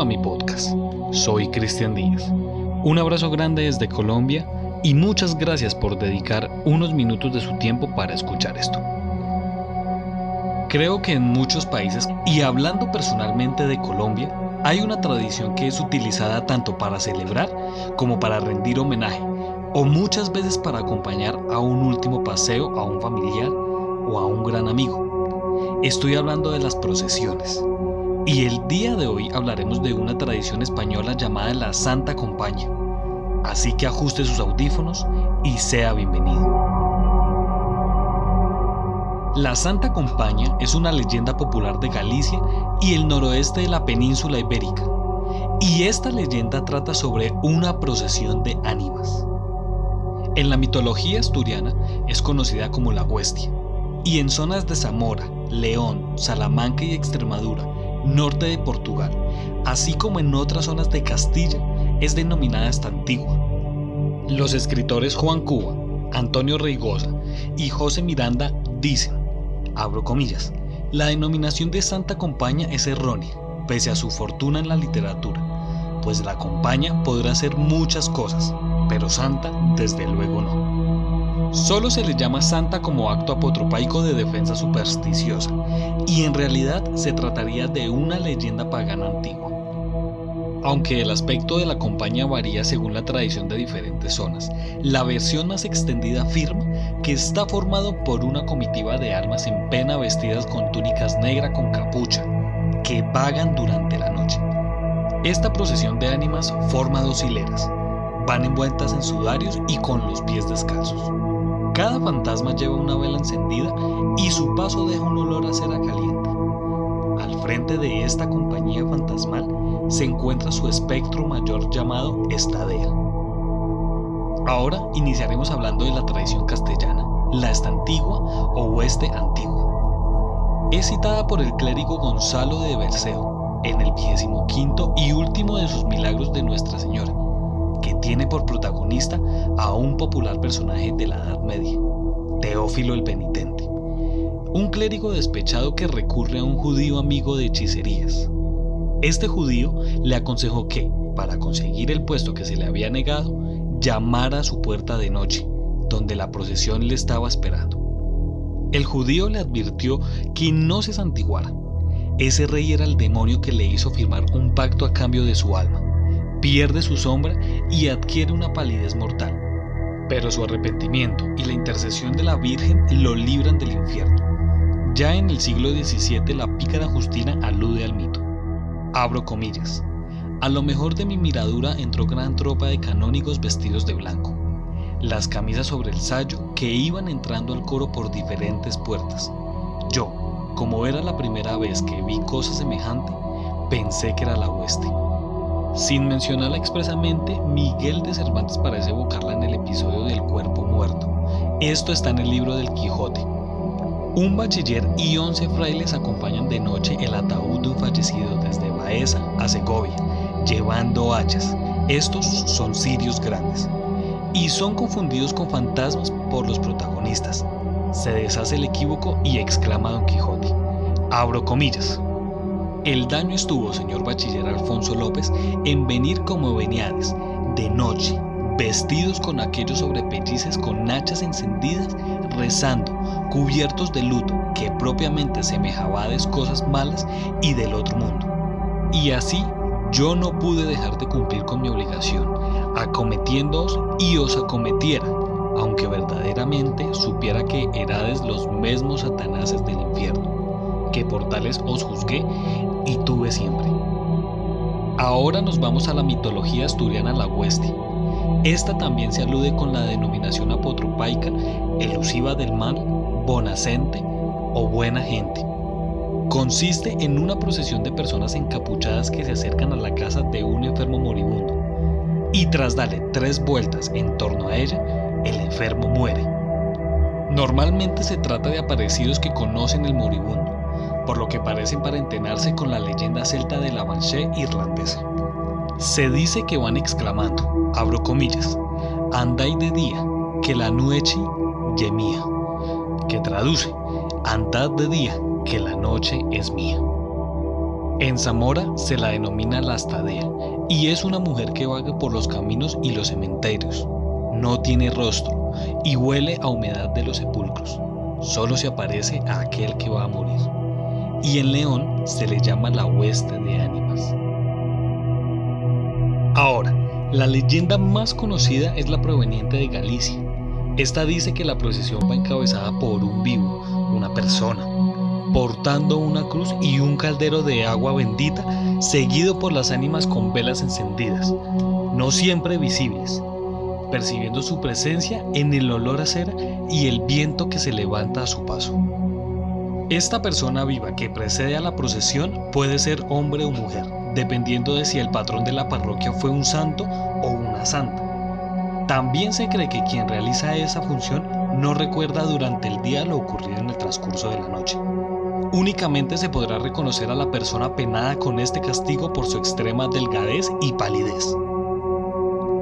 A mi podcast. Soy Cristian Díaz. Un abrazo grande desde Colombia y muchas gracias por dedicar unos minutos de su tiempo para escuchar esto. Creo que en muchos países, y hablando personalmente de Colombia, hay una tradición que es utilizada tanto para celebrar como para rendir homenaje, o muchas veces para acompañar a un último paseo a un familiar o a un gran amigo. Estoy hablando de las procesiones. Y el día de hoy hablaremos de una tradición española llamada la Santa Compaña. Así que ajuste sus audífonos y sea bienvenido. La Santa Compaña es una leyenda popular de Galicia y el noroeste de la península ibérica. Y esta leyenda trata sobre una procesión de ánimas. En la mitología asturiana es conocida como la Huestia, y en zonas de Zamora, León, Salamanca y Extremadura norte de Portugal, así como en otras zonas de Castilla, es denominada esta antigua. Los escritores Juan Cuba, Antonio Reigosa y José Miranda dicen, abro comillas, la denominación de Santa Compaña es errónea, pese a su fortuna en la literatura, pues la compaña podrá ser muchas cosas, pero santa desde luego no. Solo se le llama santa como acto apotropaico de defensa supersticiosa, y en realidad se trataría de una leyenda pagana antigua. Aunque el aspecto de la compañía varía según la tradición de diferentes zonas, la versión más extendida afirma que está formado por una comitiva de almas en pena vestidas con túnicas negras con capucha, que vagan durante la noche. Esta procesión de ánimas forma dos hileras, van envueltas en sudarios y con los pies descalzos. Cada fantasma lleva una vela encendida y su paso deja un olor a cera caliente. Al frente de esta compañía fantasmal se encuentra su espectro mayor llamado Estadea. Ahora iniciaremos hablando de la tradición castellana, la esta antigua o oeste antigua. Es citada por el clérigo Gonzalo de Berceo en el vigésimo quinto y último de sus milagros de Nuestra Señora, que tiene por protagonista a un popular personaje de la Edad Media, Teófilo el Penitente, un clérigo despechado que recurre a un judío amigo de hechicerías. Este judío le aconsejó que, para conseguir el puesto que se le había negado, llamara a su puerta de noche, donde la procesión le estaba esperando. El judío le advirtió que no se santiguara. Ese rey era el demonio que le hizo firmar un pacto a cambio de su alma pierde su sombra y adquiere una palidez mortal. Pero su arrepentimiento y la intercesión de la Virgen lo libran del infierno. Ya en el siglo XVII la pícara Justina alude al mito. Abro comillas. A lo mejor de mi miradura entró gran tropa de canónigos vestidos de blanco, las camisas sobre el sayo que iban entrando al coro por diferentes puertas. Yo, como era la primera vez que vi cosa semejante, pensé que era la hueste. Sin mencionarla expresamente, Miguel de Cervantes parece evocarla en el episodio del cuerpo muerto. Esto está en el libro del Quijote. Un bachiller y once frailes acompañan de noche el ataúd de un fallecido desde Baeza a Segovia, llevando hachas. Estos son cirios grandes. Y son confundidos con fantasmas por los protagonistas. Se deshace el equívoco y exclama Don Quijote. Abro comillas. El daño estuvo, señor bachiller Alfonso López, en venir como veniades, de noche, vestidos con aquellos sobrepellices con hachas encendidas, rezando, cubiertos de luto, que propiamente semejabades cosas malas y del otro mundo. Y así yo no pude dejar de cumplir con mi obligación, acometiéndoos y os acometiera, aunque verdaderamente supiera que erades los mismos satanases del infierno, que por tales os juzgué y tuve siempre. Ahora nos vamos a la mitología asturiana la hueste. Esta también se alude con la denominación apotropaica elusiva del mal, bonacente o buena gente. Consiste en una procesión de personas encapuchadas que se acercan a la casa de un enfermo moribundo y tras darle tres vueltas en torno a ella, el enfermo muere. Normalmente se trata de aparecidos que conocen el moribundo por lo que parecen parentenarse con la leyenda celta de la Banshee irlandesa. Se dice que van exclamando, abro comillas, andai de día, que la noche gemía, que traduce, andad de día, que la noche es mía. En Zamora se la denomina la Astadea y es una mujer que vaga por los caminos y los cementerios. No tiene rostro y huele a humedad de los sepulcros. Solo se aparece a aquel que va a morir. Y en León se le llama la hueste de ánimas. Ahora, la leyenda más conocida es la proveniente de Galicia. Esta dice que la procesión va encabezada por un vivo, una persona, portando una cruz y un caldero de agua bendita, seguido por las ánimas con velas encendidas, no siempre visibles, percibiendo su presencia en el olor a cera y el viento que se levanta a su paso. Esta persona viva que precede a la procesión puede ser hombre o mujer, dependiendo de si el patrón de la parroquia fue un santo o una santa. También se cree que quien realiza esa función no recuerda durante el día lo ocurrido en el transcurso de la noche. Únicamente se podrá reconocer a la persona penada con este castigo por su extrema delgadez y palidez.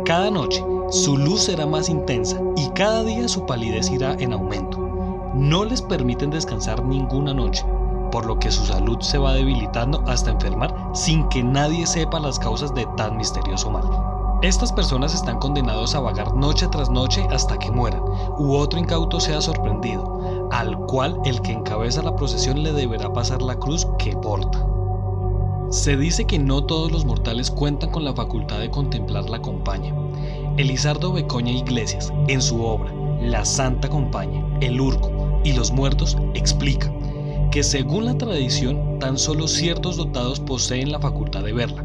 Cada noche su luz será más intensa y cada día su palidez irá en aumento. No les permiten descansar ninguna noche, por lo que su salud se va debilitando hasta enfermar sin que nadie sepa las causas de tan misterioso mal. Estas personas están condenados a vagar noche tras noche hasta que mueran, u otro incauto sea sorprendido, al cual el que encabeza la procesión le deberá pasar la cruz que porta. Se dice que no todos los mortales cuentan con la facultad de contemplar la compañía. Elizardo Becoña Iglesias, en su obra La Santa Compañía, El Urco y los Muertos, explica que según la tradición, tan solo ciertos dotados poseen la facultad de verla,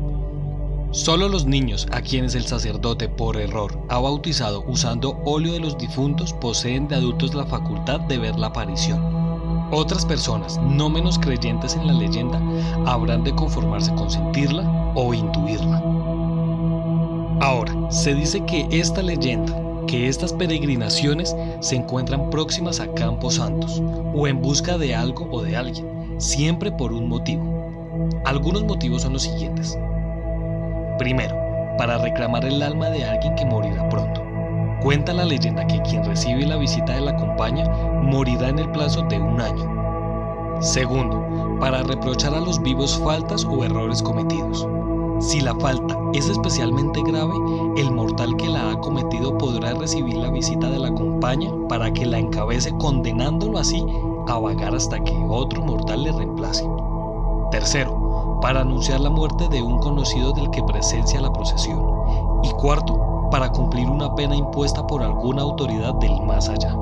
Solo los niños a quienes el sacerdote por error ha bautizado usando óleo de los difuntos poseen de adultos la facultad de ver la aparición. Otras personas, no menos creyentes en la leyenda, habrán de conformarse con sentirla o intuirla. Ahora, se dice que esta leyenda, que estas peregrinaciones se encuentran próximas a campos santos o en busca de algo o de alguien, siempre por un motivo. Algunos motivos son los siguientes. Primero, para reclamar el alma de alguien que morirá pronto. Cuenta la leyenda que quien recibe la visita de la compañía morirá en el plazo de un año. Segundo, para reprochar a los vivos faltas o errores cometidos. Si la falta es especialmente grave, el mortal que la ha cometido podrá recibir la visita de la compañía para que la encabece condenándolo así a vagar hasta que otro mortal le reemplace. Tercero, para anunciar la muerte de un conocido del que presencia la procesión. Y cuarto, para cumplir una pena impuesta por alguna autoridad del más allá.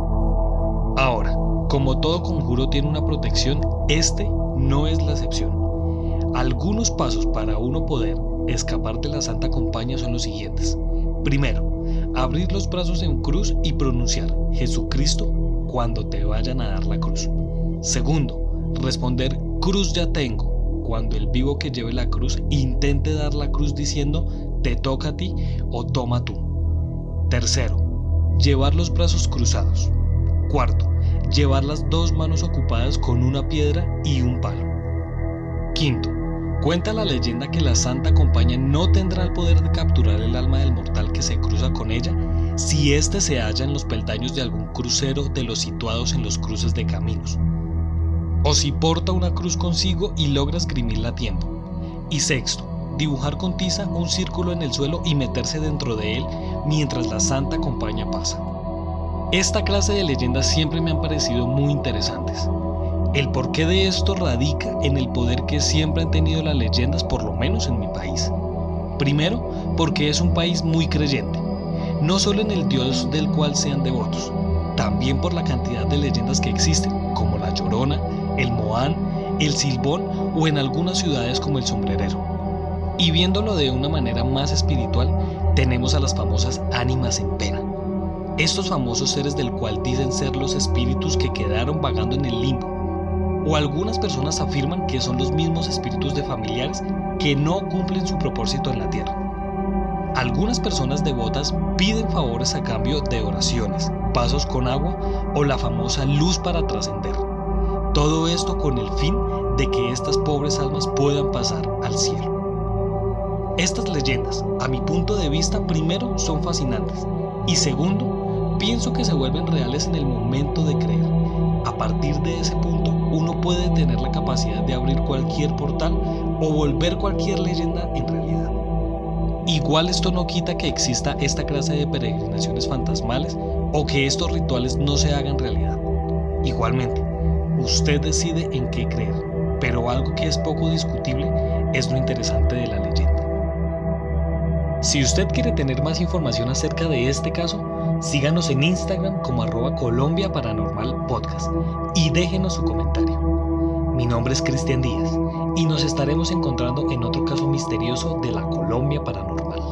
Ahora, como todo conjuro tiene una protección, este no es la excepción. Algunos pasos para uno poder escapar de la Santa Compañía son los siguientes. Primero, abrir los brazos en cruz y pronunciar Jesucristo cuando te vayan a dar la cruz. Segundo, responder Cruz ya tengo cuando el vivo que lleve la cruz intente dar la cruz diciendo te toca a ti o toma tú. Tercero, llevar los brazos cruzados. Cuarto, llevar las dos manos ocupadas con una piedra y un palo. Quinto, cuenta la leyenda que la Santa Compañía no tendrá el poder de capturar el alma del mortal que se cruza con ella si éste se halla en los peldaños de algún crucero de los situados en los cruces de caminos o si porta una cruz consigo y logra escribirla a tiempo. Y sexto, dibujar con tiza un círculo en el suelo y meterse dentro de él mientras la santa compañía pasa. Esta clase de leyendas siempre me han parecido muy interesantes. El porqué de esto radica en el poder que siempre han tenido las leyendas, por lo menos en mi país. Primero, porque es un país muy creyente, no solo en el Dios del cual sean devotos, también por la cantidad de leyendas que existen, como la Llorona, el Moán, el Silbón o en algunas ciudades como el Sombrerero. Y viéndolo de una manera más espiritual, tenemos a las famosas ánimas en pena. Estos famosos seres del cual dicen ser los espíritus que quedaron vagando en el limbo. O algunas personas afirman que son los mismos espíritus de familiares que no cumplen su propósito en la tierra. Algunas personas devotas piden favores a cambio de oraciones, pasos con agua o la famosa luz para trascender. Todo esto con el fin de que estas pobres almas puedan pasar al cielo. Estas leyendas, a mi punto de vista, primero son fascinantes y segundo, pienso que se vuelven reales en el momento de creer. a partir de ese punto uno puede tener la capacidad de abrir cualquier portal o volver cualquier leyenda en realidad. Igual esto no quita que exista esta clase de peregrinaciones fantasmales o que estos rituales no se hagan realidad. Igualmente, usted decide en qué creer, pero algo que es poco discutible es lo interesante de la leyenda. Si usted quiere tener más información acerca de este caso, síganos en Instagram como arroba Colombia Paranormal Podcast y déjenos su comentario. Mi nombre es Cristian Díaz y nos estaremos encontrando en otro caso misterioso de la Colombia Paranormal.